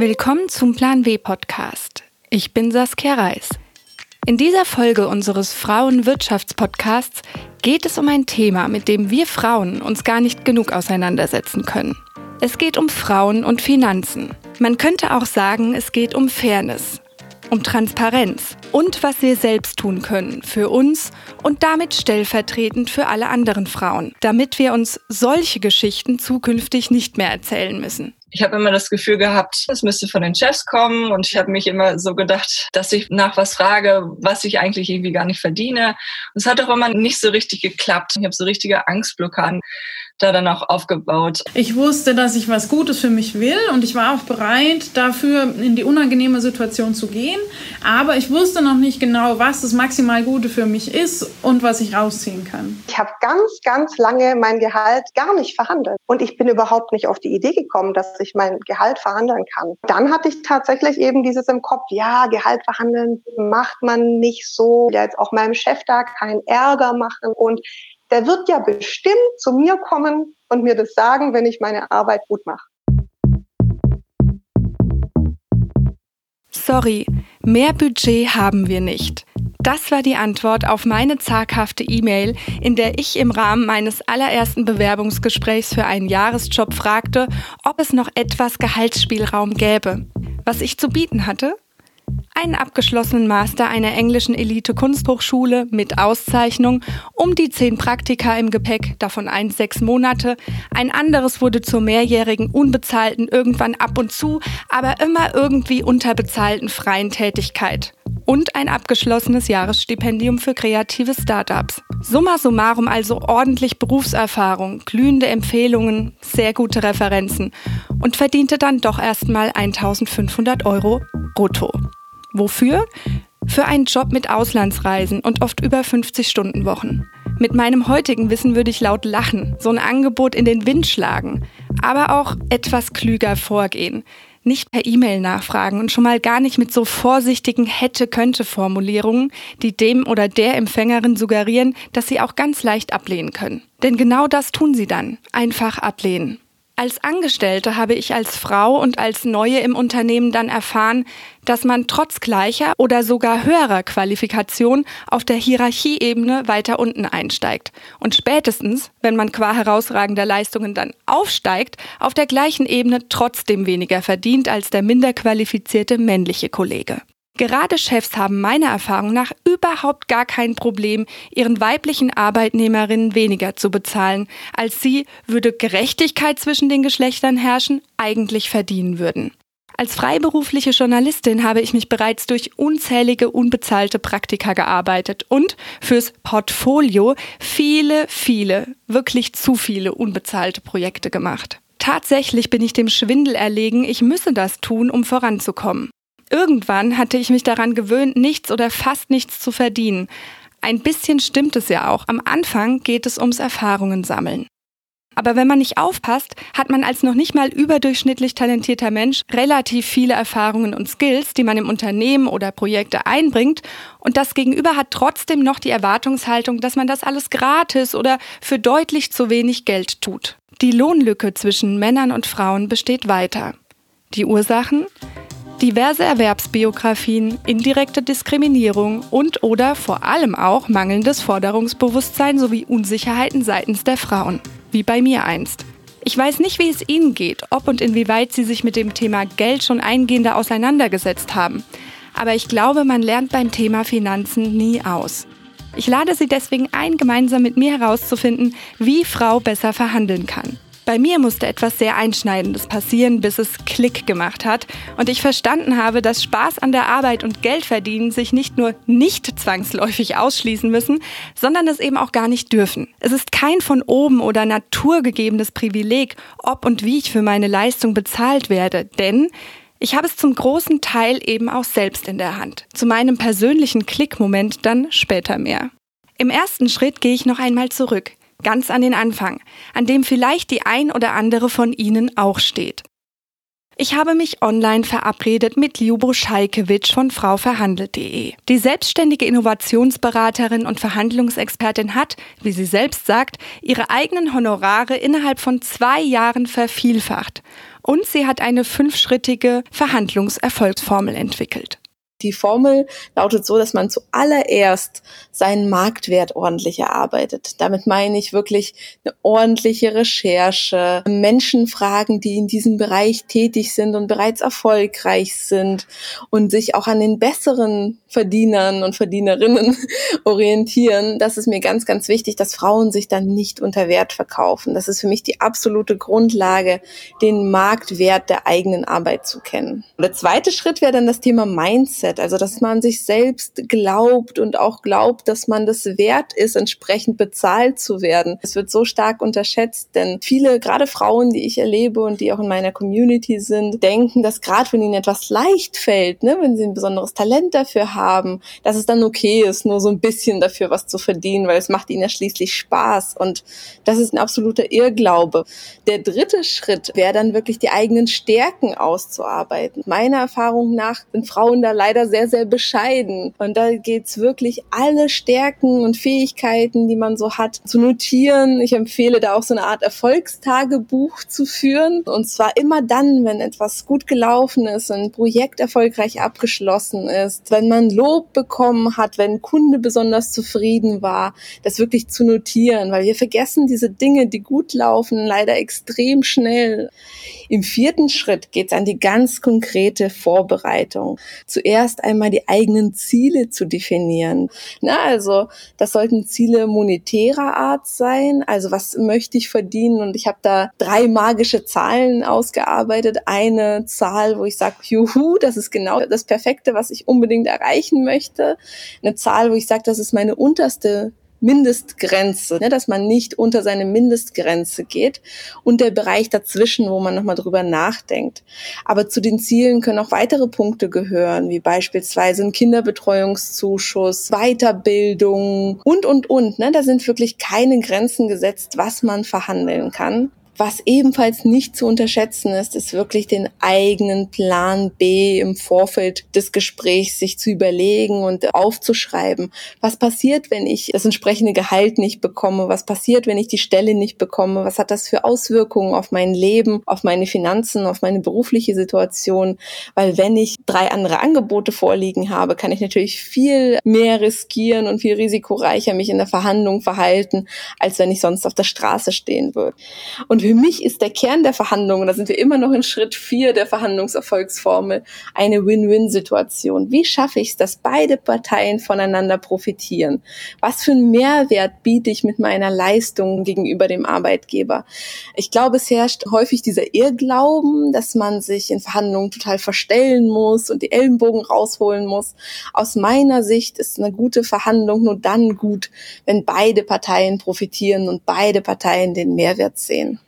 Willkommen zum Plan W Podcast. Ich bin Saskia Reis. In dieser Folge unseres Frauenwirtschaftspodcasts geht es um ein Thema, mit dem wir Frauen uns gar nicht genug auseinandersetzen können. Es geht um Frauen und Finanzen. Man könnte auch sagen, es geht um Fairness, um Transparenz und was wir selbst tun können für uns und damit stellvertretend für alle anderen Frauen, damit wir uns solche Geschichten zukünftig nicht mehr erzählen müssen. Ich habe immer das Gefühl gehabt, es müsste von den Chefs kommen und ich habe mich immer so gedacht, dass ich nach was frage, was ich eigentlich irgendwie gar nicht verdiene. Und es hat auch immer nicht so richtig geklappt. Ich habe so richtige Angstblockaden da dann auch aufgebaut. Ich wusste, dass ich was Gutes für mich will und ich war auch bereit, dafür in die unangenehme Situation zu gehen. Aber ich wusste noch nicht genau, was das maximal Gute für mich ist und was ich rausziehen kann. Ich habe ganz, ganz lange mein Gehalt gar nicht verhandelt. Und ich bin überhaupt nicht auf die Idee gekommen, dass ich mein Gehalt verhandeln kann. Dann hatte ich tatsächlich eben dieses im Kopf, ja, Gehalt verhandeln macht man nicht so. Ja, jetzt auch meinem Chef da keinen Ärger machen. Und der wird ja bestimmt zu mir kommen und mir das sagen, wenn ich meine Arbeit gut mache. Sorry, mehr Budget haben wir nicht. Das war die Antwort auf meine zaghafte E-Mail, in der ich im Rahmen meines allerersten Bewerbungsgesprächs für einen Jahresjob fragte, ob es noch etwas Gehaltsspielraum gäbe. Was ich zu bieten hatte? Einen abgeschlossenen Master einer englischen Elite-Kunsthochschule mit Auszeichnung, um die zehn Praktika im Gepäck, davon eins sechs Monate, ein anderes wurde zur mehrjährigen unbezahlten, irgendwann ab und zu, aber immer irgendwie unterbezahlten freien Tätigkeit und ein abgeschlossenes Jahresstipendium für kreative Startups. Summa summarum also ordentlich Berufserfahrung, glühende Empfehlungen, sehr gute Referenzen und verdiente dann doch erstmal 1500 Euro brutto. Wofür? Für einen Job mit Auslandsreisen und oft über 50 Stunden Wochen. Mit meinem heutigen Wissen würde ich laut lachen, so ein Angebot in den Wind schlagen, aber auch etwas klüger vorgehen. Nicht per E-Mail nachfragen und schon mal gar nicht mit so vorsichtigen hätte-könnte-Formulierungen, die dem oder der Empfängerin suggerieren, dass sie auch ganz leicht ablehnen können. Denn genau das tun sie dann. Einfach ablehnen. Als Angestellte habe ich als Frau und als Neue im Unternehmen dann erfahren, dass man trotz gleicher oder sogar höherer Qualifikation auf der Hierarchieebene weiter unten einsteigt und spätestens, wenn man qua herausragender Leistungen dann aufsteigt, auf der gleichen Ebene trotzdem weniger verdient als der minder qualifizierte männliche Kollege. Gerade Chefs haben meiner Erfahrung nach überhaupt gar kein Problem, ihren weiblichen Arbeitnehmerinnen weniger zu bezahlen, als sie, würde Gerechtigkeit zwischen den Geschlechtern herrschen, eigentlich verdienen würden. Als freiberufliche Journalistin habe ich mich bereits durch unzählige unbezahlte Praktika gearbeitet und fürs Portfolio viele, viele, wirklich zu viele unbezahlte Projekte gemacht. Tatsächlich bin ich dem Schwindel erlegen, ich müsse das tun, um voranzukommen. Irgendwann hatte ich mich daran gewöhnt, nichts oder fast nichts zu verdienen. Ein bisschen stimmt es ja auch. Am Anfang geht es ums Erfahrungen sammeln. Aber wenn man nicht aufpasst, hat man als noch nicht mal überdurchschnittlich talentierter Mensch relativ viele Erfahrungen und Skills, die man im Unternehmen oder Projekte einbringt. Und das Gegenüber hat trotzdem noch die Erwartungshaltung, dass man das alles gratis oder für deutlich zu wenig Geld tut. Die Lohnlücke zwischen Männern und Frauen besteht weiter. Die Ursachen? Diverse Erwerbsbiografien, indirekte Diskriminierung und oder vor allem auch mangelndes Forderungsbewusstsein sowie Unsicherheiten seitens der Frauen, wie bei mir einst. Ich weiß nicht, wie es Ihnen geht, ob und inwieweit Sie sich mit dem Thema Geld schon eingehender auseinandergesetzt haben. Aber ich glaube, man lernt beim Thema Finanzen nie aus. Ich lade Sie deswegen ein, gemeinsam mit mir herauszufinden, wie Frau besser verhandeln kann. Bei mir musste etwas sehr Einschneidendes passieren, bis es Klick gemacht hat und ich verstanden habe, dass Spaß an der Arbeit und Geldverdienen sich nicht nur nicht zwangsläufig ausschließen müssen, sondern es eben auch gar nicht dürfen. Es ist kein von oben oder naturgegebenes Privileg, ob und wie ich für meine Leistung bezahlt werde, denn ich habe es zum großen Teil eben auch selbst in der Hand. Zu meinem persönlichen Klickmoment dann später mehr. Im ersten Schritt gehe ich noch einmal zurück ganz an den Anfang, an dem vielleicht die ein oder andere von Ihnen auch steht. Ich habe mich online verabredet mit Ljubo Scheikewitsch von frauverhandelt.de. Die selbstständige Innovationsberaterin und Verhandlungsexpertin hat, wie sie selbst sagt, ihre eigenen Honorare innerhalb von zwei Jahren vervielfacht. Und sie hat eine fünfschrittige Verhandlungserfolgsformel entwickelt. Die Formel lautet so, dass man zuallererst seinen Marktwert ordentlich erarbeitet. Damit meine ich wirklich eine ordentliche Recherche, Menschen fragen, die in diesem Bereich tätig sind und bereits erfolgreich sind und sich auch an den besseren Verdienern und Verdienerinnen orientieren. Das ist mir ganz, ganz wichtig, dass Frauen sich dann nicht unter Wert verkaufen. Das ist für mich die absolute Grundlage, den Marktwert der eigenen Arbeit zu kennen. Der zweite Schritt wäre dann das Thema Mindset. Mindset, also dass man sich selbst glaubt und auch glaubt, dass man das wert ist, entsprechend bezahlt zu werden. Es wird so stark unterschätzt, denn viele, gerade Frauen, die ich erlebe und die auch in meiner Community sind, denken, dass gerade wenn ihnen etwas leicht fällt, ne, wenn sie ein besonderes Talent dafür haben, dass es dann okay ist, nur so ein bisschen dafür was zu verdienen, weil es macht ihnen ja schließlich Spaß. Und das ist ein absoluter Irrglaube. Der dritte Schritt wäre dann wirklich die eigenen Stärken auszuarbeiten. Meiner Erfahrung nach sind Frauen da leider leider sehr, sehr bescheiden. Und da geht's wirklich alle Stärken und Fähigkeiten, die man so hat, zu notieren. Ich empfehle da auch so eine Art Erfolgstagebuch zu führen. Und zwar immer dann, wenn etwas gut gelaufen ist, ein Projekt erfolgreich abgeschlossen ist, wenn man Lob bekommen hat, wenn ein Kunde besonders zufrieden war, das wirklich zu notieren, weil wir vergessen diese Dinge, die gut laufen, leider extrem schnell. Im vierten Schritt geht's an die ganz konkrete Vorbereitung. Zuerst erst einmal die eigenen Ziele zu definieren. Na, also das sollten Ziele monetärer Art sein. Also was möchte ich verdienen? Und ich habe da drei magische Zahlen ausgearbeitet. Eine Zahl, wo ich sage, juhu, das ist genau das Perfekte, was ich unbedingt erreichen möchte. Eine Zahl, wo ich sage, das ist meine unterste Mindestgrenze, ne, dass man nicht unter seine Mindestgrenze geht und der Bereich dazwischen, wo man nochmal drüber nachdenkt. Aber zu den Zielen können auch weitere Punkte gehören, wie beispielsweise ein Kinderbetreuungszuschuss, Weiterbildung und, und, und. Ne, da sind wirklich keine Grenzen gesetzt, was man verhandeln kann. Was ebenfalls nicht zu unterschätzen ist, ist wirklich den eigenen Plan B im Vorfeld des Gesprächs sich zu überlegen und aufzuschreiben. Was passiert, wenn ich das entsprechende Gehalt nicht bekomme? Was passiert, wenn ich die Stelle nicht bekomme? Was hat das für Auswirkungen auf mein Leben, auf meine Finanzen, auf meine berufliche Situation? Weil wenn ich drei andere Angebote vorliegen habe, kann ich natürlich viel mehr riskieren und viel risikoreicher mich in der Verhandlung verhalten, als wenn ich sonst auf der Straße stehen würde. Und für mich ist der Kern der Verhandlungen, da sind wir immer noch in Schritt vier der Verhandlungserfolgsformel, eine Win-Win-Situation. Wie schaffe ich es, dass beide Parteien voneinander profitieren? Was für einen Mehrwert biete ich mit meiner Leistung gegenüber dem Arbeitgeber? Ich glaube, es herrscht häufig dieser Irrglauben, dass man sich in Verhandlungen total verstellen muss und die Ellenbogen rausholen muss. Aus meiner Sicht ist eine gute Verhandlung nur dann gut, wenn beide Parteien profitieren und beide Parteien den Mehrwert sehen.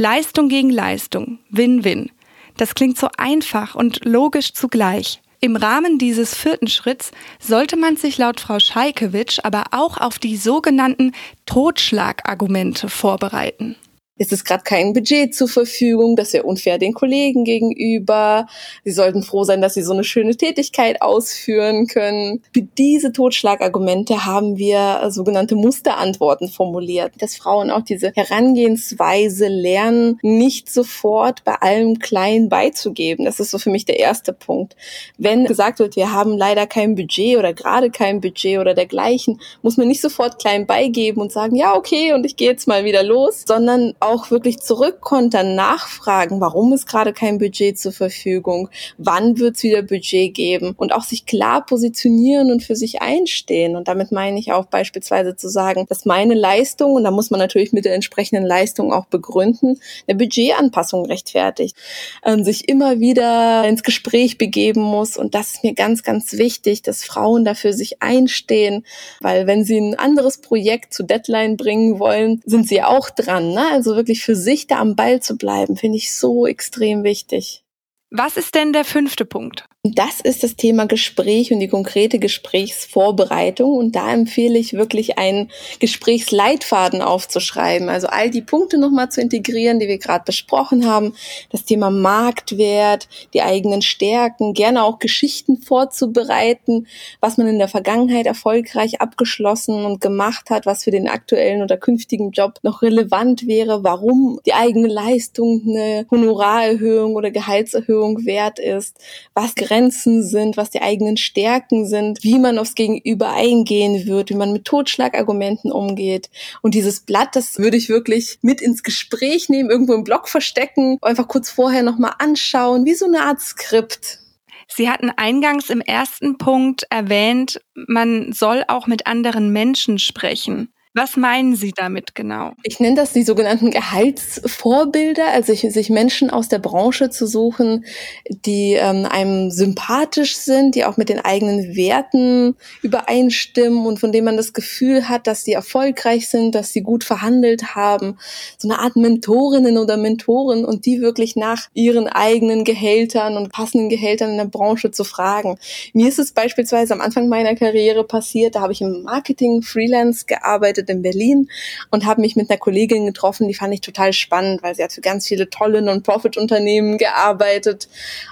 Leistung gegen Leistung, Win-Win. Das klingt so einfach und logisch zugleich. Im Rahmen dieses vierten Schritts sollte man sich laut Frau Scheikewitsch aber auch auf die sogenannten Totschlagargumente vorbereiten ist es gerade kein Budget zur Verfügung, das wäre unfair den Kollegen gegenüber. Sie sollten froh sein, dass sie so eine schöne Tätigkeit ausführen können. Für diese Totschlagargumente haben wir sogenannte Musterantworten formuliert, dass Frauen auch diese Herangehensweise lernen, nicht sofort bei allem Klein beizugeben. Das ist so für mich der erste Punkt. Wenn gesagt wird, wir haben leider kein Budget oder gerade kein Budget oder dergleichen, muss man nicht sofort klein beigeben und sagen, ja, okay, und ich gehe jetzt mal wieder los, sondern auch wirklich zurückkontern, nachfragen, warum ist gerade kein Budget zur Verfügung, wann wird es wieder Budget geben und auch sich klar positionieren und für sich einstehen. Und damit meine ich auch beispielsweise zu sagen, dass meine Leistung, und da muss man natürlich mit der entsprechenden Leistung auch begründen, eine Budgetanpassung rechtfertigt, ähm, sich immer wieder ins Gespräch begeben muss. Und das ist mir ganz, ganz wichtig, dass Frauen dafür sich einstehen, weil wenn sie ein anderes Projekt zu Deadline bringen wollen, sind sie auch dran. Ne? Also wirklich für sich da am Ball zu bleiben, finde ich so extrem wichtig. Was ist denn der fünfte Punkt? Das ist das Thema Gespräch und die konkrete Gesprächsvorbereitung. Und da empfehle ich wirklich einen Gesprächsleitfaden aufzuschreiben. Also all die Punkte nochmal zu integrieren, die wir gerade besprochen haben. Das Thema Marktwert, die eigenen Stärken, gerne auch Geschichten vorzubereiten, was man in der Vergangenheit erfolgreich abgeschlossen und gemacht hat, was für den aktuellen oder künftigen Job noch relevant wäre, warum die eigene Leistung eine Honorarerhöhung oder Gehaltserhöhung wert ist, was Grenzen sind, was die eigenen Stärken sind, wie man aufs Gegenüber eingehen wird, wie man mit Totschlagargumenten umgeht. Und dieses Blatt, das würde ich wirklich mit ins Gespräch nehmen, irgendwo im Blog verstecken, einfach kurz vorher nochmal anschauen, wie so eine Art Skript. Sie hatten eingangs im ersten Punkt erwähnt, man soll auch mit anderen Menschen sprechen. Was meinen Sie damit genau? Ich nenne das die sogenannten Gehaltsvorbilder, also sich Menschen aus der Branche zu suchen, die ähm, einem sympathisch sind, die auch mit den eigenen Werten übereinstimmen und von denen man das Gefühl hat, dass sie erfolgreich sind, dass sie gut verhandelt haben. So eine Art Mentorinnen oder Mentoren und die wirklich nach ihren eigenen Gehältern und passenden Gehältern in der Branche zu fragen. Mir ist es beispielsweise am Anfang meiner Karriere passiert, da habe ich im Marketing Freelance gearbeitet gearbeitet in Berlin und habe mich mit einer Kollegin getroffen, die fand ich total spannend, weil sie hat für ganz viele tolle Non-Profit-Unternehmen gearbeitet.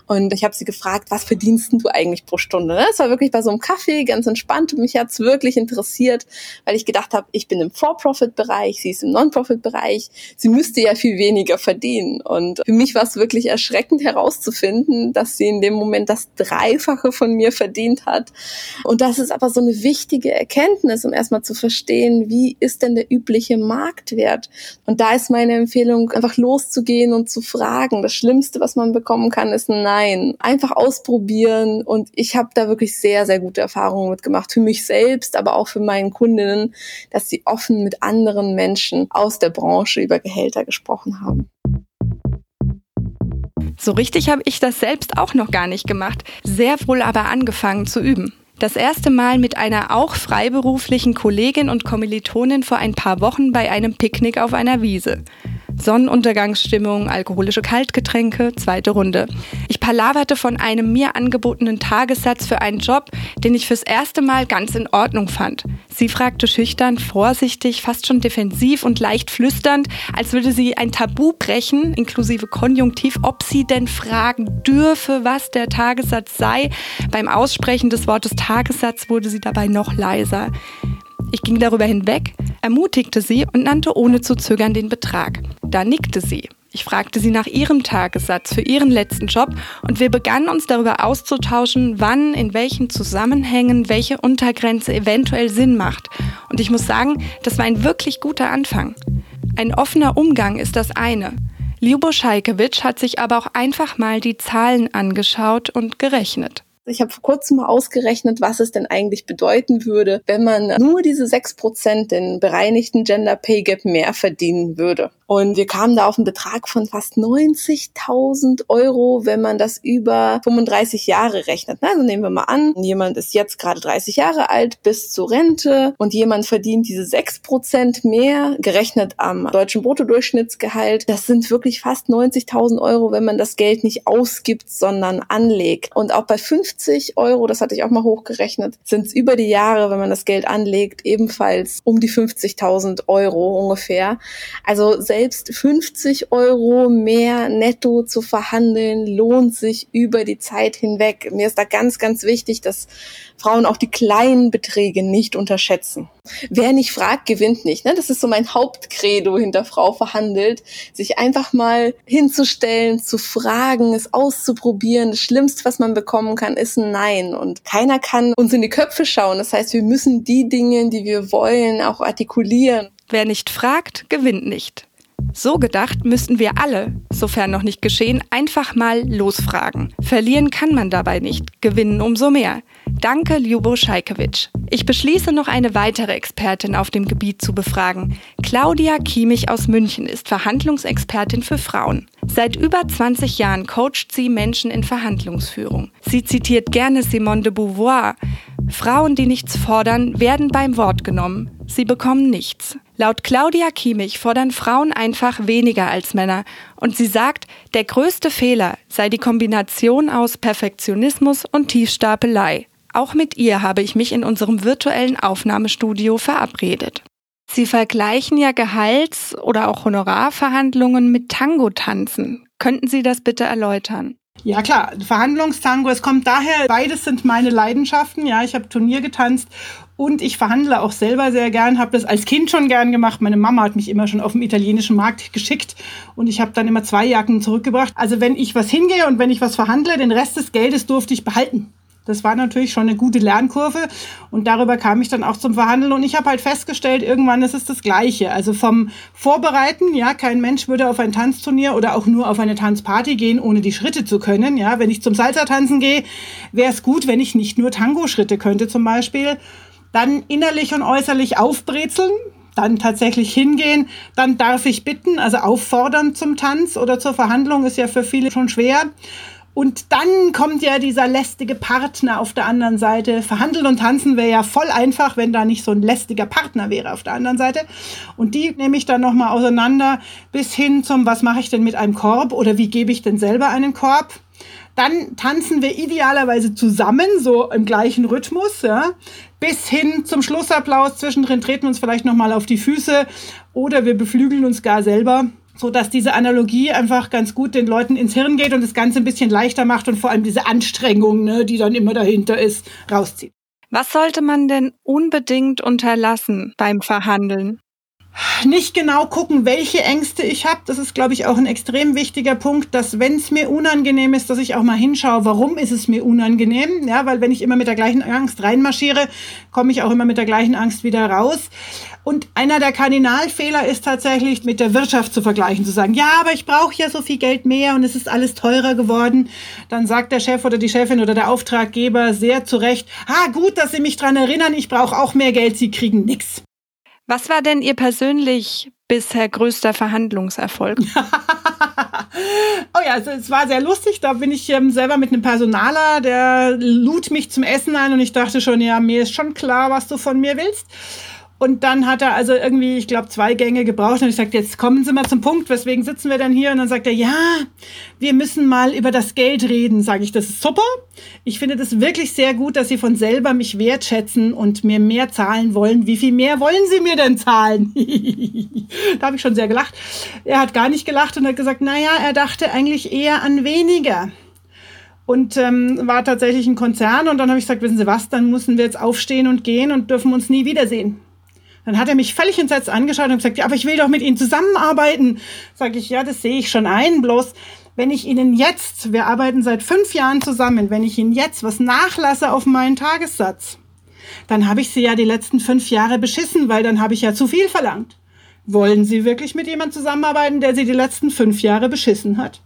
Und ich habe sie gefragt, was verdienst du eigentlich pro Stunde? Das war wirklich bei so einem Kaffee, ganz entspannt. Und mich hat's wirklich interessiert, weil ich gedacht habe, ich bin im For-Profit-Bereich, sie ist im Non-Profit-Bereich. Sie müsste ja viel weniger verdienen. Und für mich war es wirklich erschreckend herauszufinden, dass sie in dem Moment das Dreifache von mir verdient hat. Und das ist aber so eine wichtige Erkenntnis, um erstmal zu verstehen, wie wie ist denn der übliche Marktwert? Und da ist meine Empfehlung, einfach loszugehen und zu fragen. Das Schlimmste, was man bekommen kann, ist ein Nein. Einfach ausprobieren. Und ich habe da wirklich sehr, sehr gute Erfahrungen mitgemacht. Für mich selbst, aber auch für meinen Kundinnen, dass sie offen mit anderen Menschen aus der Branche über Gehälter gesprochen haben. So richtig habe ich das selbst auch noch gar nicht gemacht, sehr wohl aber angefangen zu üben. Das erste Mal mit einer auch freiberuflichen Kollegin und Kommilitonin vor ein paar Wochen bei einem Picknick auf einer Wiese. Sonnenuntergangsstimmung, alkoholische Kaltgetränke, zweite Runde. Ich palaverte von einem mir angebotenen Tagessatz für einen Job, den ich fürs erste Mal ganz in Ordnung fand. Sie fragte schüchtern, vorsichtig, fast schon defensiv und leicht flüsternd, als würde sie ein Tabu brechen, inklusive Konjunktiv, ob sie denn fragen dürfe, was der Tagessatz sei. Beim Aussprechen des Wortes Tagessatz wurde sie dabei noch leiser. Ich ging darüber hinweg, ermutigte sie und nannte ohne zu zögern den Betrag. Da nickte sie. Ich fragte sie nach ihrem Tagessatz für ihren letzten Job und wir begannen uns darüber auszutauschen, wann, in welchen Zusammenhängen welche Untergrenze eventuell Sinn macht. Und ich muss sagen, das war ein wirklich guter Anfang. Ein offener Umgang ist das eine. Ljubo Scheikewitsch hat sich aber auch einfach mal die Zahlen angeschaut und gerechnet. Ich habe vor kurzem mal ausgerechnet, was es denn eigentlich bedeuten würde, wenn man nur diese sechs Prozent den bereinigten Gender Pay Gap mehr verdienen würde. Und wir kamen da auf einen Betrag von fast 90.000 Euro, wenn man das über 35 Jahre rechnet. Also nehmen wir mal an, jemand ist jetzt gerade 30 Jahre alt bis zur Rente und jemand verdient diese 6% mehr, gerechnet am deutschen Bruttodurchschnittsgehalt. Das sind wirklich fast 90.000 Euro, wenn man das Geld nicht ausgibt, sondern anlegt. Und auch bei 50 Euro, das hatte ich auch mal hochgerechnet, sind es über die Jahre, wenn man das Geld anlegt, ebenfalls um die 50.000 Euro ungefähr. Also 50 Euro mehr netto zu verhandeln, lohnt sich über die Zeit hinweg. Mir ist da ganz, ganz wichtig, dass Frauen auch die kleinen Beträge nicht unterschätzen. Wer nicht fragt, gewinnt nicht. Ne? Das ist so mein Hauptcredo hinter Frau verhandelt, sich einfach mal hinzustellen, zu fragen, es auszuprobieren. Das Schlimmste, was man bekommen kann, ist ein Nein. Und keiner kann uns in die Köpfe schauen. Das heißt, wir müssen die Dinge, die wir wollen, auch artikulieren. Wer nicht fragt, gewinnt nicht. So gedacht müssten wir alle, sofern noch nicht geschehen, einfach mal losfragen. Verlieren kann man dabei nicht, gewinnen umso mehr. Danke, Ljubo Scheikewitsch. Ich beschließe noch eine weitere Expertin auf dem Gebiet zu befragen. Claudia Kiemich aus München ist Verhandlungsexpertin für Frauen. Seit über 20 Jahren coacht sie Menschen in Verhandlungsführung. Sie zitiert gerne Simone de Beauvoir. Frauen, die nichts fordern, werden beim Wort genommen. Sie bekommen nichts. Laut Claudia Kiemich fordern Frauen einfach weniger als Männer. Und sie sagt, der größte Fehler sei die Kombination aus Perfektionismus und Tiefstapelei. Auch mit ihr habe ich mich in unserem virtuellen Aufnahmestudio verabredet. Sie vergleichen ja Gehalts- oder auch Honorarverhandlungen mit Tango-Tanzen. Könnten Sie das bitte erläutern? Ja klar, Verhandlungstango, es kommt daher, beides sind meine Leidenschaften. Ja, ich habe Turnier getanzt und ich verhandle auch selber sehr gern, habe das als Kind schon gern gemacht. Meine Mama hat mich immer schon auf dem italienischen Markt geschickt und ich habe dann immer zwei Jacken zurückgebracht. Also wenn ich was hingehe und wenn ich was verhandle, den Rest des Geldes durfte ich behalten. Das war natürlich schon eine gute Lernkurve und darüber kam ich dann auch zum Verhandeln und ich habe halt festgestellt, irgendwann ist es das Gleiche. Also vom Vorbereiten, ja, kein Mensch würde auf ein Tanzturnier oder auch nur auf eine Tanzparty gehen, ohne die Schritte zu können. Ja, wenn ich zum Salsa tanzen gehe, wäre es gut, wenn ich nicht nur Tango-Schritte könnte zum Beispiel. Dann innerlich und äußerlich aufbrezeln, dann tatsächlich hingehen, dann darf ich bitten, also auffordern zum Tanz oder zur Verhandlung ist ja für viele schon schwer. Und dann kommt ja dieser lästige Partner auf der anderen Seite. Verhandeln und tanzen wäre ja voll einfach, wenn da nicht so ein lästiger Partner wäre auf der anderen Seite. Und die nehme ich dann nochmal auseinander bis hin zum, was mache ich denn mit einem Korb oder wie gebe ich denn selber einen Korb? Dann tanzen wir idealerweise zusammen, so im gleichen Rhythmus, ja, bis hin zum Schlussapplaus. Zwischendrin treten wir uns vielleicht nochmal auf die Füße oder wir beflügeln uns gar selber so dass diese Analogie einfach ganz gut den Leuten ins Hirn geht und das Ganze ein bisschen leichter macht und vor allem diese Anstrengung, ne, die dann immer dahinter ist, rauszieht. Was sollte man denn unbedingt unterlassen beim Verhandeln? Nicht genau gucken, welche Ängste ich habe. Das ist, glaube ich, auch ein extrem wichtiger Punkt, dass wenn es mir unangenehm ist, dass ich auch mal hinschaue, warum ist es mir unangenehm? Ja, weil wenn ich immer mit der gleichen Angst reinmarschiere, komme ich auch immer mit der gleichen Angst wieder raus. Und einer der Kardinalfehler ist tatsächlich mit der Wirtschaft zu vergleichen, zu sagen, ja, aber ich brauche ja so viel Geld mehr und es ist alles teurer geworden. Dann sagt der Chef oder die Chefin oder der Auftraggeber sehr zu Recht, ah, gut, dass Sie mich dran erinnern, ich brauche auch mehr Geld, Sie kriegen nichts. Was war denn Ihr persönlich bisher größter Verhandlungserfolg? oh ja, also es war sehr lustig. Da bin ich ähm, selber mit einem Personaler, der lud mich zum Essen ein und ich dachte schon, ja, mir ist schon klar, was du von mir willst. Und dann hat er also irgendwie, ich glaube, zwei Gänge gebraucht. Und ich sagte, jetzt kommen Sie mal zum Punkt, weswegen sitzen wir denn hier? Und dann sagt er, ja, wir müssen mal über das Geld reden. Sage ich, das ist super. Ich finde das wirklich sehr gut, dass Sie von selber mich wertschätzen und mir mehr zahlen wollen. Wie viel mehr wollen Sie mir denn zahlen? da habe ich schon sehr gelacht. Er hat gar nicht gelacht und hat gesagt, naja, er dachte eigentlich eher an weniger und ähm, war tatsächlich ein Konzern. Und dann habe ich gesagt, wissen Sie was, dann müssen wir jetzt aufstehen und gehen und dürfen uns nie wiedersehen. Dann hat er mich völlig entsetzt angeschaut und gesagt, ja, aber ich will doch mit Ihnen zusammenarbeiten. Sag ich, ja, das sehe ich schon ein, bloß wenn ich Ihnen jetzt, wir arbeiten seit fünf Jahren zusammen, wenn ich Ihnen jetzt was nachlasse auf meinen Tagessatz, dann habe ich Sie ja die letzten fünf Jahre beschissen, weil dann habe ich ja zu viel verlangt. Wollen Sie wirklich mit jemandem zusammenarbeiten, der Sie die letzten fünf Jahre beschissen hat?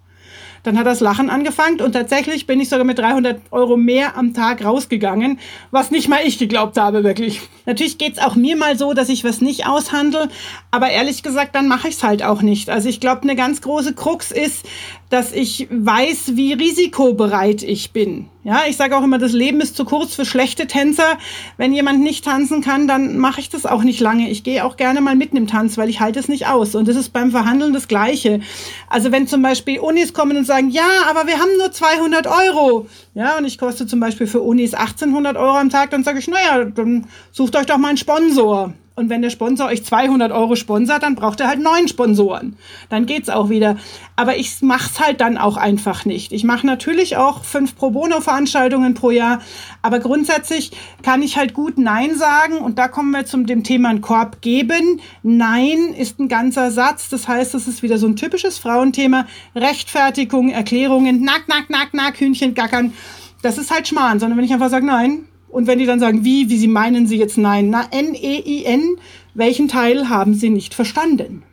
Dann hat das Lachen angefangen und tatsächlich bin ich sogar mit 300 Euro mehr am Tag rausgegangen, was nicht mal ich geglaubt habe, wirklich. Natürlich geht's auch mir mal so, dass ich was nicht aushandle, aber ehrlich gesagt, dann mache ich's halt auch nicht. Also ich glaube, eine ganz große Krux ist, dass ich weiß, wie risikobereit ich bin. Ja, ich sage auch immer, das Leben ist zu kurz für schlechte Tänzer. Wenn jemand nicht tanzen kann, dann mache ich das auch nicht lange. Ich gehe auch gerne mal mitten im Tanz, weil ich halte es nicht aus. Und das ist beim Verhandeln das Gleiche. Also wenn zum Beispiel Unis kommen und sagen, ja, aber wir haben nur 200 Euro. Ja, und ich koste zum Beispiel für Unis 1800 Euro am Tag, dann sage ich, naja, dann sucht euch doch mal einen Sponsor. Und wenn der Sponsor euch 200 Euro sponsert, dann braucht er halt neun Sponsoren. Dann geht's auch wieder. Aber ich mach's halt dann auch einfach nicht. Ich mache natürlich auch fünf Pro Bono Veranstaltungen pro Jahr. Aber grundsätzlich kann ich halt gut Nein sagen. Und da kommen wir zum dem Thema einen Korb geben. Nein ist ein ganzer Satz. Das heißt, es ist wieder so ein typisches Frauenthema. Rechtfertigung, Erklärungen, nack, nack, nack, nack, Hühnchen gackern. Das ist halt Schmarrn. Sondern wenn ich einfach sage, nein, und wenn die dann sagen, wie, wie Sie meinen Sie jetzt nein? Na, N-E-I-N, welchen Teil haben Sie nicht verstanden?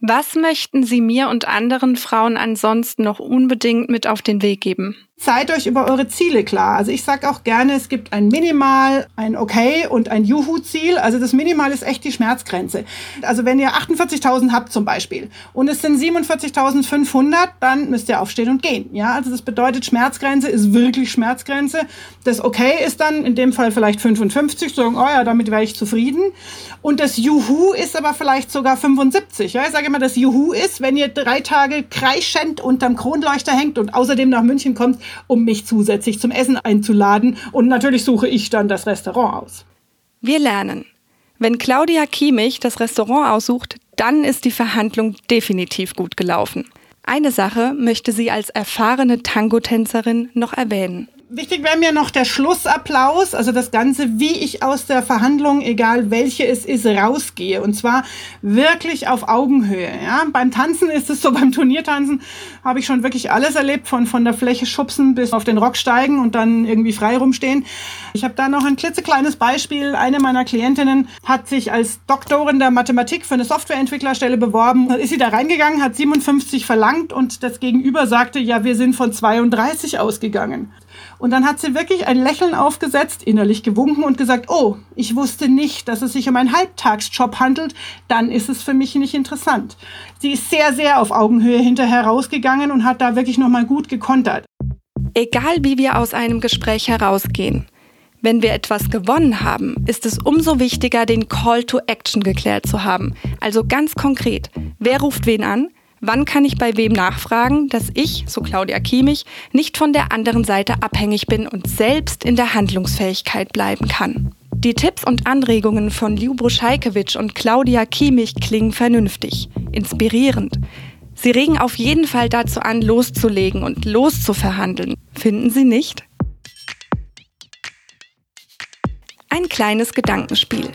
Was möchten Sie mir und anderen Frauen ansonsten noch unbedingt mit auf den Weg geben? Seid euch über eure Ziele klar. Also ich sage auch gerne, es gibt ein Minimal, ein Okay und ein Juhu-Ziel. Also das Minimal ist echt die Schmerzgrenze. Also wenn ihr 48.000 habt zum Beispiel und es sind 47.500, dann müsst ihr aufstehen und gehen. Ja, also das bedeutet Schmerzgrenze ist wirklich Schmerzgrenze. Das Okay ist dann in dem Fall vielleicht 55, sagen, oh ja, damit wäre ich zufrieden. Und das Juhu ist aber vielleicht sogar 75. Ja, ich sage immer, das Juhu ist, wenn ihr drei Tage kreischend unterm Kronleuchter hängt und außerdem nach München kommt, um mich zusätzlich zum Essen einzuladen. Und natürlich suche ich dann das Restaurant aus. Wir lernen. Wenn Claudia Kiemich das Restaurant aussucht, dann ist die Verhandlung definitiv gut gelaufen. Eine Sache möchte sie als erfahrene Tango-Tänzerin noch erwähnen. Wichtig wäre mir noch der Schlussapplaus, also das Ganze, wie ich aus der Verhandlung, egal welche es ist, rausgehe. Und zwar wirklich auf Augenhöhe. Ja? Beim Tanzen ist es so, beim Turniertanzen habe ich schon wirklich alles erlebt, von, von der Fläche schubsen bis auf den Rock steigen und dann irgendwie frei rumstehen. Ich habe da noch ein klitzekleines Beispiel. Eine meiner Klientinnen hat sich als Doktorin der Mathematik für eine Softwareentwicklerstelle beworben. Dann ist sie da reingegangen, hat 57 verlangt und das Gegenüber sagte, ja, wir sind von 32 ausgegangen. Und dann hat sie wirklich ein Lächeln aufgesetzt, innerlich gewunken und gesagt, oh, ich wusste nicht, dass es sich um einen Halbtagsjob handelt, dann ist es für mich nicht interessant. Sie ist sehr, sehr auf Augenhöhe hinterher rausgegangen und hat da wirklich nochmal gut gekontert. Egal wie wir aus einem Gespräch herausgehen, wenn wir etwas gewonnen haben, ist es umso wichtiger, den Call to Action geklärt zu haben. Also ganz konkret, wer ruft wen an? Wann kann ich bei wem nachfragen, dass ich, so Claudia Kiemich, nicht von der anderen Seite abhängig bin und selbst in der Handlungsfähigkeit bleiben kann? Die Tipps und Anregungen von Liu Bruschajkewitsch und Claudia Kiemich klingen vernünftig, inspirierend. Sie regen auf jeden Fall dazu an, loszulegen und loszuverhandeln. Finden Sie nicht? Ein kleines Gedankenspiel.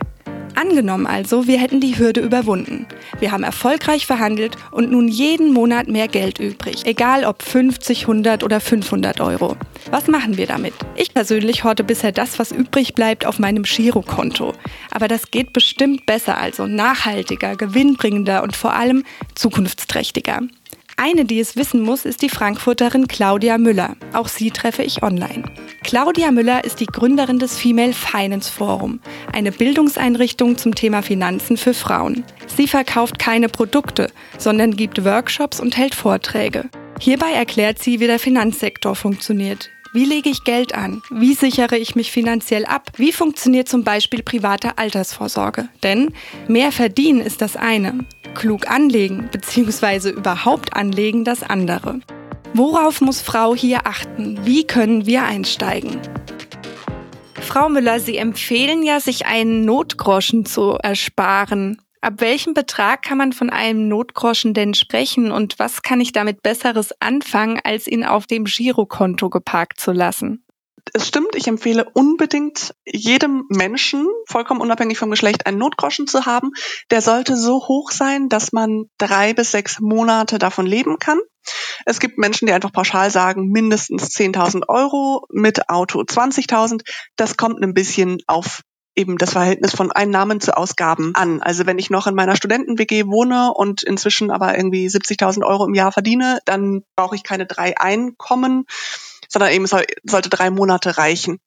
Angenommen also, wir hätten die Hürde überwunden. Wir haben erfolgreich verhandelt und nun jeden Monat mehr Geld übrig, egal ob 50, 100 oder 500 Euro. Was machen wir damit? Ich persönlich horte bisher das, was übrig bleibt, auf meinem Girokonto. Aber das geht bestimmt besser, also nachhaltiger, gewinnbringender und vor allem zukunftsträchtiger. Eine, die es wissen muss, ist die Frankfurterin Claudia Müller. Auch sie treffe ich online. Claudia Müller ist die Gründerin des Female Finance Forum, eine Bildungseinrichtung zum Thema Finanzen für Frauen. Sie verkauft keine Produkte, sondern gibt Workshops und hält Vorträge. Hierbei erklärt sie, wie der Finanzsektor funktioniert, wie lege ich Geld an? Wie sichere ich mich finanziell ab? Wie funktioniert zum Beispiel private Altersvorsorge? Denn mehr verdienen ist das eine, klug anlegen bzw. überhaupt anlegen das andere. Worauf muss Frau hier achten? Wie können wir einsteigen? Frau Müller, Sie empfehlen ja, sich einen Notgroschen zu ersparen. Ab welchem Betrag kann man von einem Notgroschen denn sprechen und was kann ich damit Besseres anfangen, als ihn auf dem Girokonto geparkt zu lassen? Es stimmt, ich empfehle unbedingt jedem Menschen, vollkommen unabhängig vom Geschlecht, einen Notgroschen zu haben. Der sollte so hoch sein, dass man drei bis sechs Monate davon leben kann. Es gibt Menschen, die einfach pauschal sagen, mindestens 10.000 Euro, mit Auto 20.000. Das kommt ein bisschen auf eben das Verhältnis von Einnahmen zu Ausgaben an. Also wenn ich noch in meiner Studenten-WG wohne und inzwischen aber irgendwie 70.000 Euro im Jahr verdiene, dann brauche ich keine drei Einkommen, sondern eben soll, sollte drei Monate reichen.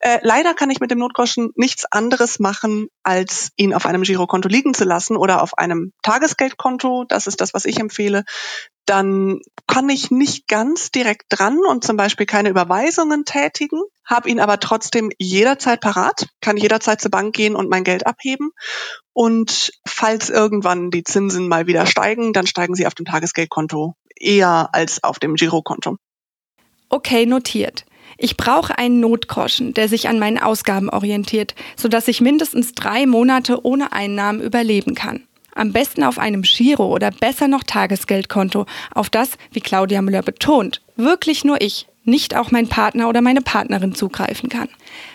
Äh, leider kann ich mit dem Notgroschen nichts anderes machen, als ihn auf einem Girokonto liegen zu lassen oder auf einem Tagesgeldkonto. Das ist das, was ich empfehle. Dann kann ich nicht ganz direkt dran und zum Beispiel keine Überweisungen tätigen, habe ihn aber trotzdem jederzeit parat, kann jederzeit zur Bank gehen und mein Geld abheben. Und falls irgendwann die Zinsen mal wieder steigen, dann steigen sie auf dem Tagesgeldkonto eher als auf dem Girokonto. Okay, notiert. Ich brauche einen Notgroschen, der sich an meinen Ausgaben orientiert, sodass ich mindestens drei Monate ohne Einnahmen überleben kann. Am besten auf einem Giro oder besser noch Tagesgeldkonto, auf das, wie Claudia Müller betont, wirklich nur ich, nicht auch mein Partner oder meine Partnerin zugreifen kann.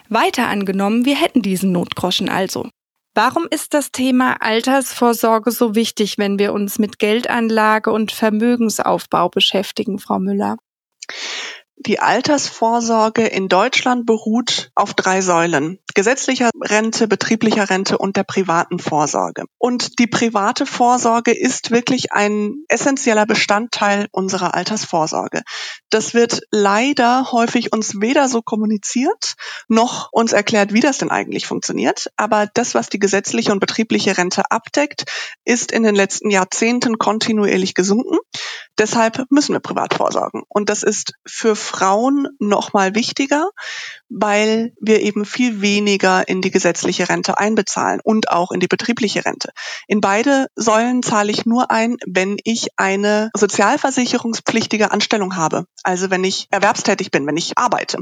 Weiter angenommen, wir hätten diesen Notgroschen also. Warum ist das Thema Altersvorsorge so wichtig, wenn wir uns mit Geldanlage und Vermögensaufbau beschäftigen, Frau Müller? Die Altersvorsorge in Deutschland beruht auf drei Säulen. Gesetzlicher Rente, betrieblicher Rente und der privaten Vorsorge. Und die private Vorsorge ist wirklich ein essentieller Bestandteil unserer Altersvorsorge. Das wird leider häufig uns weder so kommuniziert, noch uns erklärt, wie das denn eigentlich funktioniert. Aber das, was die gesetzliche und betriebliche Rente abdeckt, ist in den letzten Jahrzehnten kontinuierlich gesunken. Deshalb müssen wir privat vorsorgen. Und das ist für Frauen noch mal wichtiger, weil wir eben viel weniger in die gesetzliche Rente einbezahlen und auch in die betriebliche Rente. In beide Säulen zahle ich nur ein, wenn ich eine sozialversicherungspflichtige Anstellung habe. Also wenn ich erwerbstätig bin, wenn ich arbeite.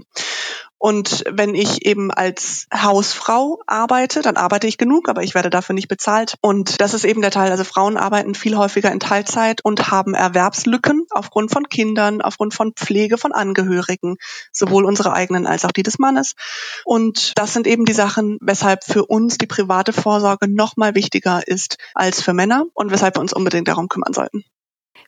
Und wenn ich eben als Hausfrau arbeite, dann arbeite ich genug, aber ich werde dafür nicht bezahlt. Und das ist eben der Teil. Also Frauen arbeiten viel häufiger in Teilzeit und haben Erwerbslücken aufgrund von Kindern, aufgrund von Pflege von Angehörigen, sowohl unsere eigenen als auch die des Mannes. Und das sind eben die Sachen, weshalb für uns die private Vorsorge noch mal wichtiger ist als für Männer und weshalb wir uns unbedingt darum kümmern sollten.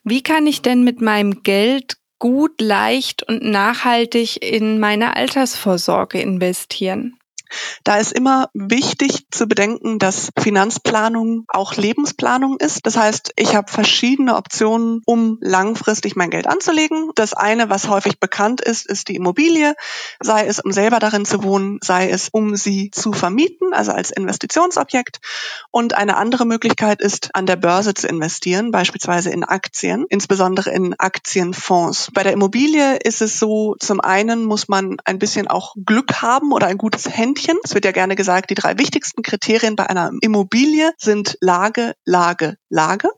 Wie kann ich denn mit meinem Geld gut, leicht und nachhaltig in meine Altersvorsorge investieren? Da ist immer wichtig zu bedenken, dass Finanzplanung auch Lebensplanung ist. Das heißt, ich habe verschiedene Optionen, um langfristig mein Geld anzulegen. Das eine, was häufig bekannt ist, ist die Immobilie, sei es um selber darin zu wohnen, sei es um sie zu vermieten, also als Investitionsobjekt. Und eine andere Möglichkeit ist, an der Börse zu investieren, beispielsweise in Aktien, insbesondere in Aktienfonds. Bei der Immobilie ist es so, zum einen muss man ein bisschen auch Glück haben oder ein gutes Handy Händchen. Es wird ja gerne gesagt, die drei wichtigsten Kriterien bei einer Immobilie sind Lage, Lage, Lage.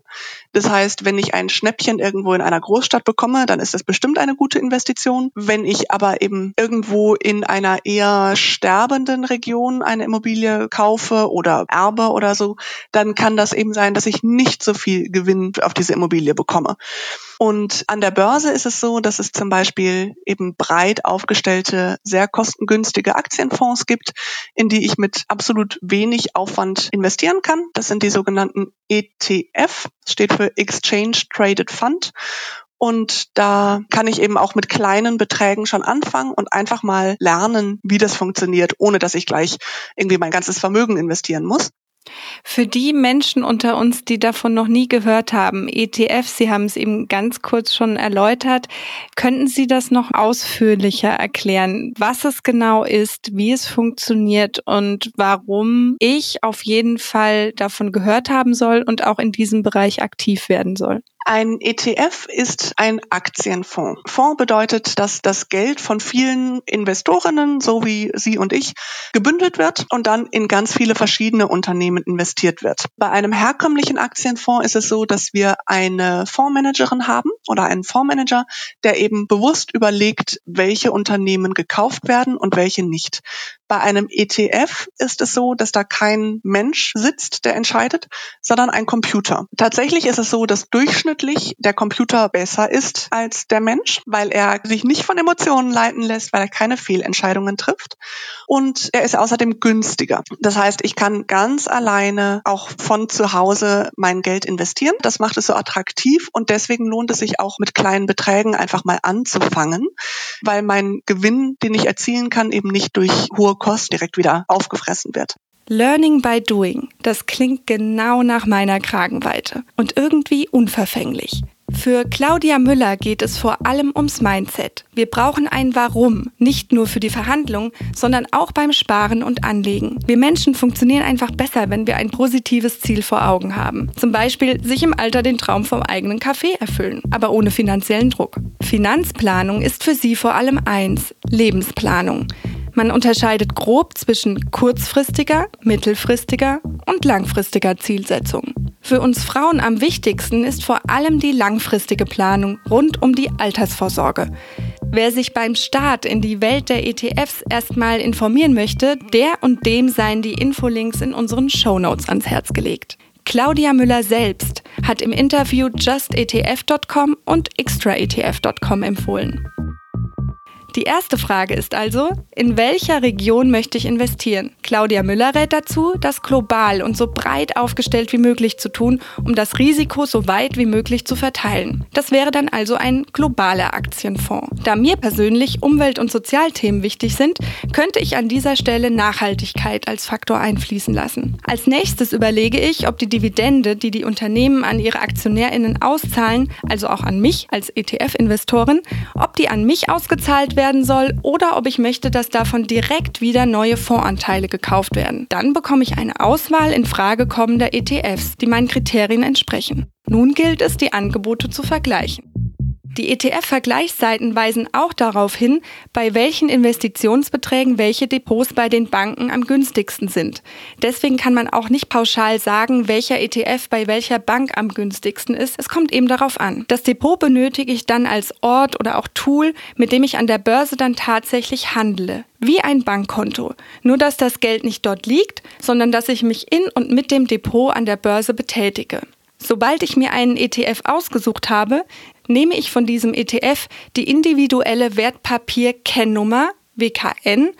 Das heißt, wenn ich ein Schnäppchen irgendwo in einer Großstadt bekomme, dann ist das bestimmt eine gute Investition. Wenn ich aber eben irgendwo in einer eher sterbenden Region eine Immobilie kaufe oder erbe oder so, dann kann das eben sein, dass ich nicht so viel Gewinn auf diese Immobilie bekomme. Und an der Börse ist es so, dass es zum Beispiel eben breit aufgestellte, sehr kostengünstige Aktienfonds gibt, in die ich mit absolut wenig Aufwand investieren kann. Das sind die sogenannten ETF, steht für Exchange Traded Fund. Und da kann ich eben auch mit kleinen Beträgen schon anfangen und einfach mal lernen, wie das funktioniert, ohne dass ich gleich irgendwie mein ganzes Vermögen investieren muss. Für die Menschen unter uns, die davon noch nie gehört haben, ETF, Sie haben es eben ganz kurz schon erläutert, könnten Sie das noch ausführlicher erklären, was es genau ist, wie es funktioniert und warum ich auf jeden Fall davon gehört haben soll und auch in diesem Bereich aktiv werden soll? Ein ETF ist ein Aktienfonds. Fonds bedeutet, dass das Geld von vielen Investorinnen, so wie Sie und ich, gebündelt wird und dann in ganz viele verschiedene Unternehmen investiert wird. Bei einem herkömmlichen Aktienfonds ist es so, dass wir eine Fondsmanagerin haben oder einen Fondsmanager, der eben bewusst überlegt, welche Unternehmen gekauft werden und welche nicht. Bei einem ETF ist es so, dass da kein Mensch sitzt, der entscheidet, sondern ein Computer. Tatsächlich ist es so, dass durchschnittlich der Computer besser ist als der Mensch, weil er sich nicht von Emotionen leiten lässt, weil er keine Fehlentscheidungen trifft. Und er ist außerdem günstiger. Das heißt, ich kann ganz alleine auch von zu Hause mein Geld investieren. Das macht es so attraktiv und deswegen lohnt es sich auch mit kleinen Beträgen einfach mal anzufangen, weil mein Gewinn, den ich erzielen kann, eben nicht durch hohe Kosten direkt wieder aufgefressen wird. Learning by Doing, das klingt genau nach meiner Kragenweite und irgendwie unverfänglich. Für Claudia Müller geht es vor allem ums Mindset. Wir brauchen ein Warum, nicht nur für die Verhandlung, sondern auch beim Sparen und Anlegen. Wir Menschen funktionieren einfach besser, wenn wir ein positives Ziel vor Augen haben. Zum Beispiel sich im Alter den Traum vom eigenen Kaffee erfüllen, aber ohne finanziellen Druck. Finanzplanung ist für sie vor allem eins, Lebensplanung. Man unterscheidet grob zwischen kurzfristiger, mittelfristiger und langfristiger Zielsetzung. Für uns Frauen am wichtigsten ist vor allem die langfristige Planung rund um die Altersvorsorge. Wer sich beim Start in die Welt der ETFs erstmal informieren möchte, der und dem seien die Infolinks in unseren Shownotes ans Herz gelegt. Claudia Müller selbst hat im Interview justetf.com und extraetf.com empfohlen. Die erste Frage ist also, in welcher Region möchte ich investieren? Claudia Müller rät dazu, das global und so breit aufgestellt wie möglich zu tun, um das Risiko so weit wie möglich zu verteilen. Das wäre dann also ein globaler Aktienfonds. Da mir persönlich Umwelt- und Sozialthemen wichtig sind, könnte ich an dieser Stelle Nachhaltigkeit als Faktor einfließen lassen. Als nächstes überlege ich, ob die Dividende, die die Unternehmen an ihre Aktionärinnen auszahlen, also auch an mich als ETF-Investorin, ob die an mich ausgezahlt werden soll oder ob ich möchte, dass davon direkt wieder neue Fondsanteile gekauft werden. Dann bekomme ich eine Auswahl in Frage kommender ETFs, die meinen Kriterien entsprechen. Nun gilt es, die Angebote zu vergleichen. Die ETF-Vergleichsseiten weisen auch darauf hin, bei welchen Investitionsbeträgen welche Depots bei den Banken am günstigsten sind. Deswegen kann man auch nicht pauschal sagen, welcher ETF bei welcher Bank am günstigsten ist. Es kommt eben darauf an. Das Depot benötige ich dann als Ort oder auch Tool, mit dem ich an der Börse dann tatsächlich handle. Wie ein Bankkonto. Nur dass das Geld nicht dort liegt, sondern dass ich mich in und mit dem Depot an der Börse betätige. Sobald ich mir einen ETF ausgesucht habe, nehme ich von diesem ETF die individuelle Wertpapier-Kennnummer WKN,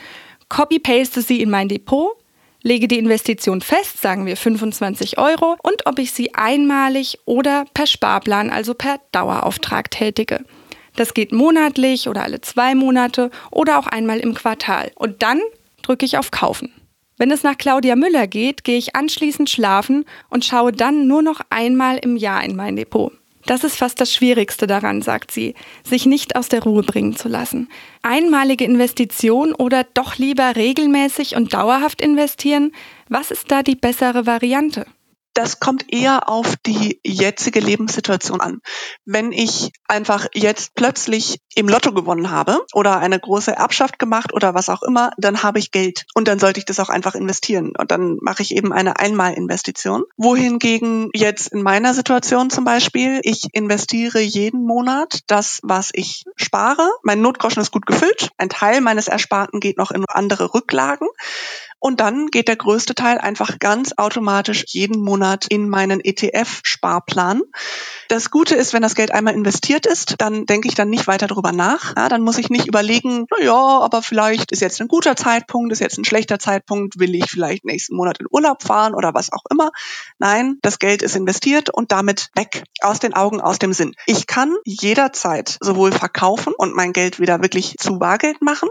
copy-paste sie in mein Depot, lege die Investition fest, sagen wir 25 Euro, und ob ich sie einmalig oder per Sparplan, also per Dauerauftrag tätige. Das geht monatlich oder alle zwei Monate oder auch einmal im Quartal. Und dann drücke ich auf Kaufen. Wenn es nach Claudia Müller geht, gehe ich anschließend schlafen und schaue dann nur noch einmal im Jahr in mein Depot. Das ist fast das Schwierigste daran, sagt sie, sich nicht aus der Ruhe bringen zu lassen. Einmalige Investition oder doch lieber regelmäßig und dauerhaft investieren? Was ist da die bessere Variante? das kommt eher auf die jetzige Lebenssituation an. Wenn ich einfach jetzt plötzlich im Lotto gewonnen habe oder eine große Erbschaft gemacht oder was auch immer, dann habe ich Geld und dann sollte ich das auch einfach investieren und dann mache ich eben eine Einmalinvestition. Wohingegen jetzt in meiner Situation zum Beispiel, ich investiere jeden Monat das, was ich spare. Mein Notgroschen ist gut gefüllt. Ein Teil meines Ersparten geht noch in andere Rücklagen. Und dann geht der größte Teil einfach ganz automatisch jeden Monat in meinen ETF-Sparplan. Das Gute ist, wenn das Geld einmal investiert ist, dann denke ich dann nicht weiter darüber nach. Ja, dann muss ich nicht überlegen, na ja, aber vielleicht ist jetzt ein guter Zeitpunkt, ist jetzt ein schlechter Zeitpunkt, will ich vielleicht nächsten Monat in Urlaub fahren oder was auch immer. Nein, das Geld ist investiert und damit weg. Aus den Augen, aus dem Sinn. Ich kann jederzeit sowohl verkaufen und mein Geld wieder wirklich zu Bargeld machen.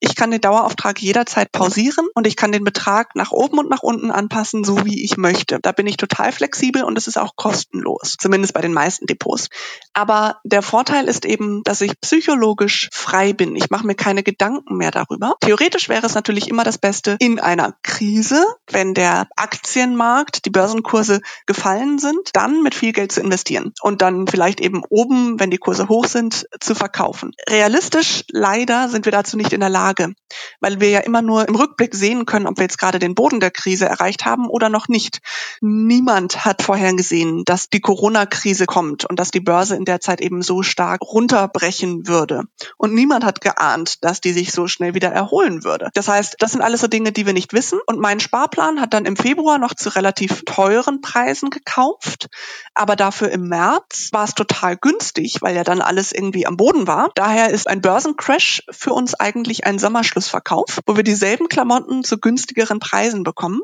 Ich kann den Dauerauftrag jederzeit pausieren und ich kann den Betrag nach oben und nach unten anpassen, so wie ich möchte. Da bin ich total flexibel und es ist auch kostenlos, zumindest bei den meisten Depots. Aber der Vorteil ist eben, dass ich psychologisch frei bin. Ich mache mir keine Gedanken mehr darüber. Theoretisch wäre es natürlich immer das Beste in einer Krise, wenn der Aktienmarkt, die Börsenkurse gefallen sind, dann mit viel Geld zu investieren und dann vielleicht eben oben, wenn die Kurse hoch sind, zu verkaufen. Realistisch leider sind wir dazu nicht in der Lage, weil wir ja immer nur im Rückblick sehen können, ob wir jetzt gerade den Boden der Krise erreicht haben oder noch nicht. Niemand hat vorhergesehen, dass die Corona-Krise kommt und dass die Börse in der Zeit eben so stark runterbrechen würde. Und niemand hat geahnt, dass die sich so schnell wieder erholen würde. Das heißt, das sind alles so Dinge, die wir nicht wissen. Und mein Sparplan hat dann im Februar noch zu relativ teuren Preisen gekauft. Aber dafür im März war es total günstig, weil ja dann alles irgendwie am Boden war. Daher ist ein Börsencrash für uns eigentlich ein Sommerschlussverkauf, wo wir dieselben Klamotten zu günstigeren Preisen bekommen.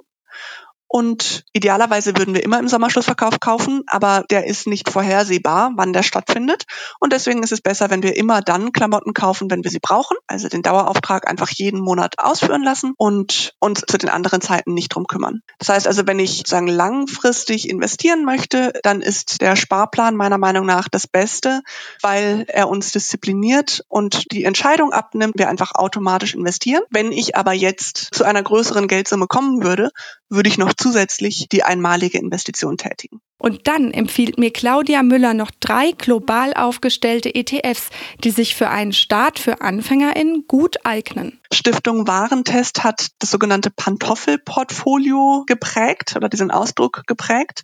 Und idealerweise würden wir immer im Sommerschlussverkauf kaufen, aber der ist nicht vorhersehbar, wann der stattfindet. Und deswegen ist es besser, wenn wir immer dann Klamotten kaufen, wenn wir sie brauchen. Also den Dauerauftrag einfach jeden Monat ausführen lassen und uns zu den anderen Zeiten nicht drum kümmern. Das heißt also, wenn ich sagen langfristig investieren möchte, dann ist der Sparplan meiner Meinung nach das Beste, weil er uns diszipliniert und die Entscheidung abnimmt, wir einfach automatisch investieren. Wenn ich aber jetzt zu einer größeren Geldsumme kommen würde, würde ich noch zusätzlich die einmalige Investition tätigen. Und dann empfiehlt mir Claudia Müller noch drei global aufgestellte ETFs, die sich für einen Start für AnfängerInnen gut eignen. Stiftung Warentest hat das sogenannte Pantoffelportfolio geprägt oder diesen Ausdruck geprägt,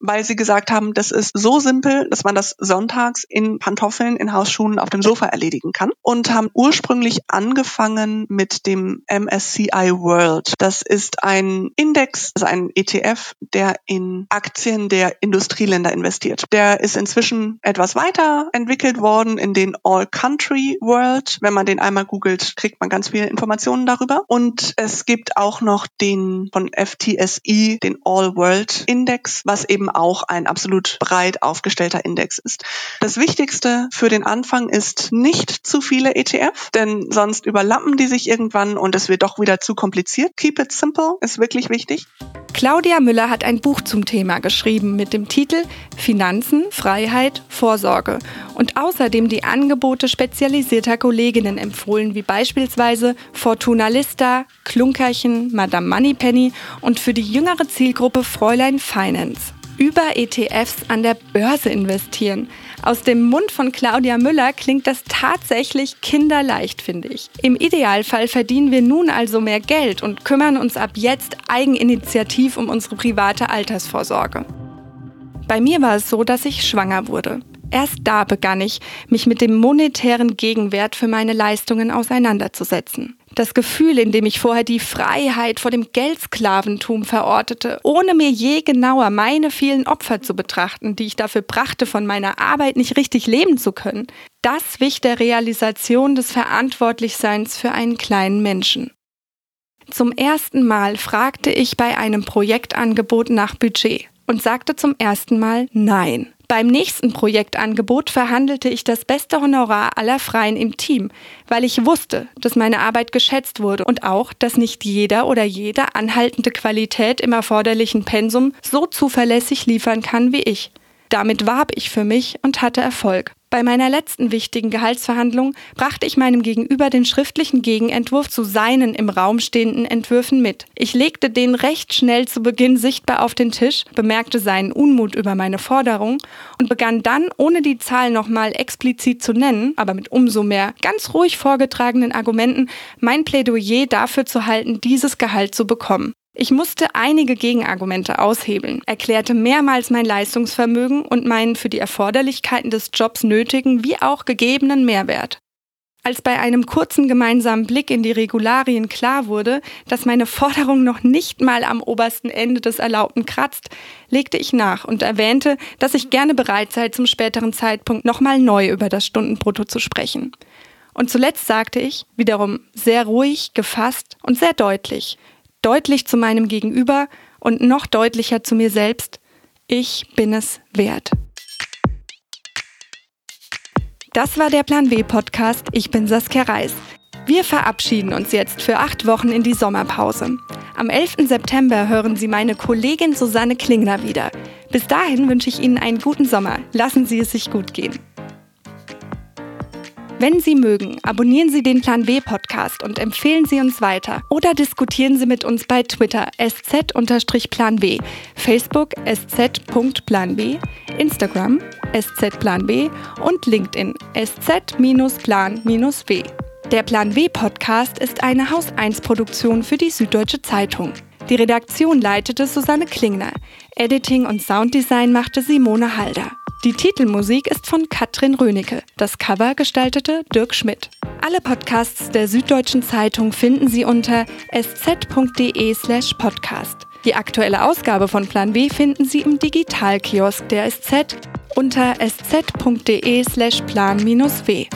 weil sie gesagt haben, das ist so simpel, dass man das sonntags in Pantoffeln, in Hausschuhen auf dem Sofa erledigen kann und haben ursprünglich angefangen mit dem MSCI World. Das ist ein Index, also ein ETF, der in Aktien der der Industrieländer investiert. Der ist inzwischen etwas weiter entwickelt worden in den All Country World. Wenn man den einmal googelt, kriegt man ganz viele Informationen darüber. Und es gibt auch noch den von FTSE, den All World Index, was eben auch ein absolut breit aufgestellter Index ist. Das Wichtigste für den Anfang ist nicht zu viele ETF, denn sonst überlappen die sich irgendwann und es wird doch wieder zu kompliziert. Keep it simple ist wirklich wichtig. Claudia Müller hat ein Buch zum Thema geschrieben mit dem Titel Finanzen, Freiheit, Vorsorge und außerdem die Angebote spezialisierter Kolleginnen empfohlen, wie beispielsweise Fortuna Lista, Klunkerchen, Madame Moneypenny und für die jüngere Zielgruppe Fräulein Finance über ETFs an der Börse investieren. Aus dem Mund von Claudia Müller klingt das tatsächlich kinderleicht, finde ich. Im Idealfall verdienen wir nun also mehr Geld und kümmern uns ab jetzt eigeninitiativ um unsere private Altersvorsorge. Bei mir war es so, dass ich schwanger wurde. Erst da begann ich, mich mit dem monetären Gegenwert für meine Leistungen auseinanderzusetzen. Das Gefühl, in dem ich vorher die Freiheit vor dem Geldsklaventum verortete, ohne mir je genauer meine vielen Opfer zu betrachten, die ich dafür brachte, von meiner Arbeit nicht richtig leben zu können, das wich der Realisation des Verantwortlichseins für einen kleinen Menschen. Zum ersten Mal fragte ich bei einem Projektangebot nach Budget und sagte zum ersten Mal Nein. Beim nächsten Projektangebot verhandelte ich das beste Honorar aller Freien im Team, weil ich wusste, dass meine Arbeit geschätzt wurde und auch, dass nicht jeder oder jede anhaltende Qualität im erforderlichen Pensum so zuverlässig liefern kann wie ich. Damit warb ich für mich und hatte Erfolg. Bei meiner letzten wichtigen Gehaltsverhandlung brachte ich meinem Gegenüber den schriftlichen Gegenentwurf zu seinen im Raum stehenden Entwürfen mit. Ich legte den recht schnell zu Beginn sichtbar auf den Tisch, bemerkte seinen Unmut über meine Forderung und begann dann, ohne die Zahl nochmal explizit zu nennen, aber mit umso mehr ganz ruhig vorgetragenen Argumenten, mein Plädoyer dafür zu halten, dieses Gehalt zu bekommen. Ich musste einige Gegenargumente aushebeln, erklärte mehrmals mein Leistungsvermögen und meinen für die Erforderlichkeiten des Jobs nötigen wie auch gegebenen Mehrwert. Als bei einem kurzen gemeinsamen Blick in die Regularien klar wurde, dass meine Forderung noch nicht mal am obersten Ende des Erlaubten kratzt, legte ich nach und erwähnte, dass ich gerne bereit sei, zum späteren Zeitpunkt nochmal neu über das Stundenbrutto zu sprechen. Und zuletzt sagte ich, wiederum sehr ruhig, gefasst und sehr deutlich, deutlich zu meinem Gegenüber und noch deutlicher zu mir selbst, ich bin es wert. Das war der Plan W Podcast. Ich bin Saskia Reis. Wir verabschieden uns jetzt für acht Wochen in die Sommerpause. Am 11. September hören Sie meine Kollegin Susanne Klingner wieder. Bis dahin wünsche ich Ihnen einen guten Sommer. Lassen Sie es sich gut gehen. Wenn Sie mögen, abonnieren Sie den Plan B Podcast und empfehlen Sie uns weiter. Oder diskutieren Sie mit uns bei Twitter sz-plan B, Facebook sz.plan B, Instagram sz-plan B und LinkedIn sz-plan-w. Der Plan W Podcast ist eine Haus 1 Produktion für die Süddeutsche Zeitung. Die Redaktion leitete Susanne Klingner. Editing und Sounddesign machte Simone Halder. Die Titelmusik ist von Katrin Rönecke. Das Cover gestaltete Dirk Schmidt. Alle Podcasts der Süddeutschen Zeitung finden Sie unter sz.de/slash podcast. Die aktuelle Ausgabe von Plan B finden Sie im Digitalkiosk der SZ unter sz.de/slash plan-w.